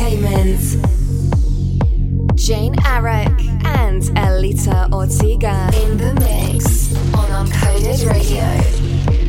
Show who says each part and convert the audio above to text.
Speaker 1: Entertainment. Jane Arak and Elita Ortega in the mix on Uncoded Radio.